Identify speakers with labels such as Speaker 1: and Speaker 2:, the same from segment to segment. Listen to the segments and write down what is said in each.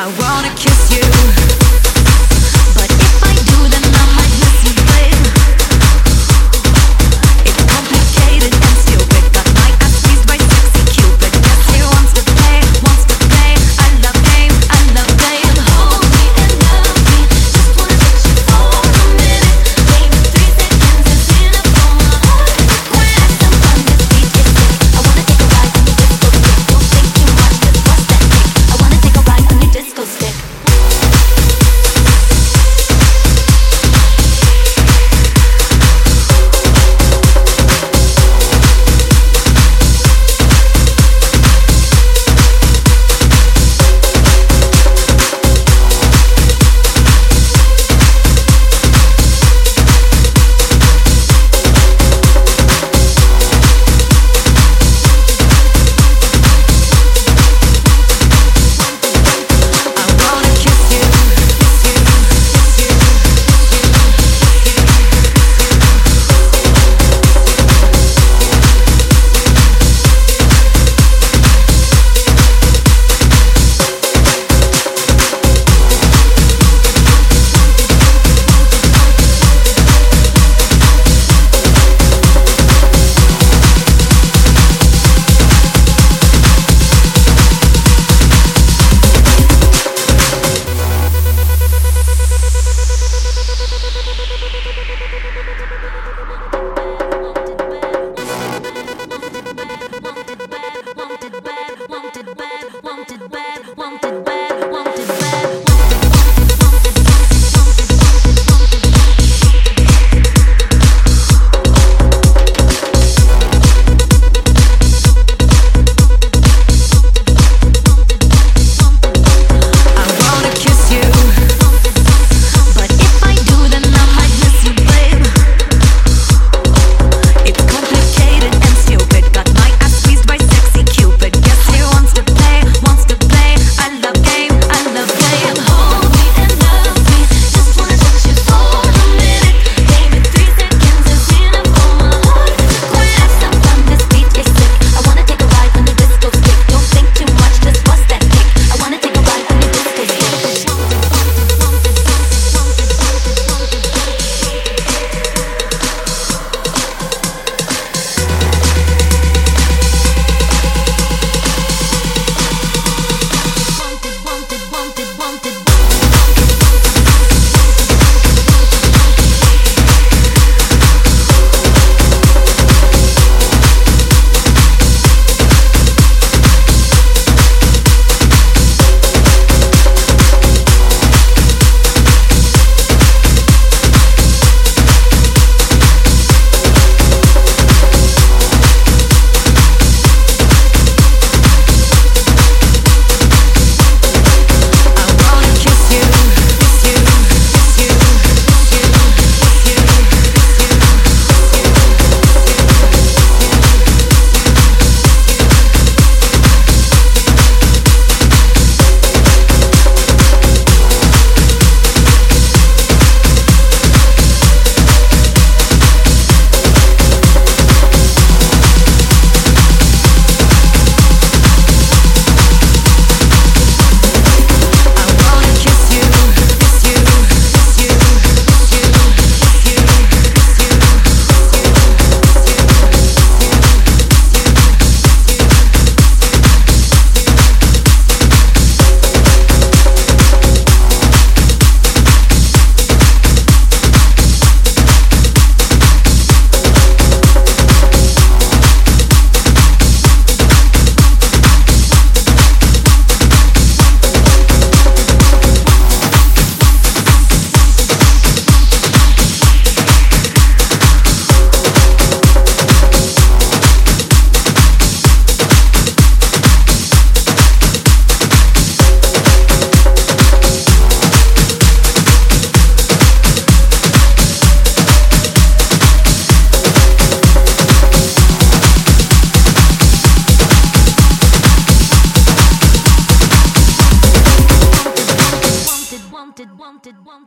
Speaker 1: I wanna kiss you.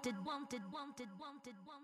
Speaker 1: Wanted, wanted, wanted, wanted, wanted.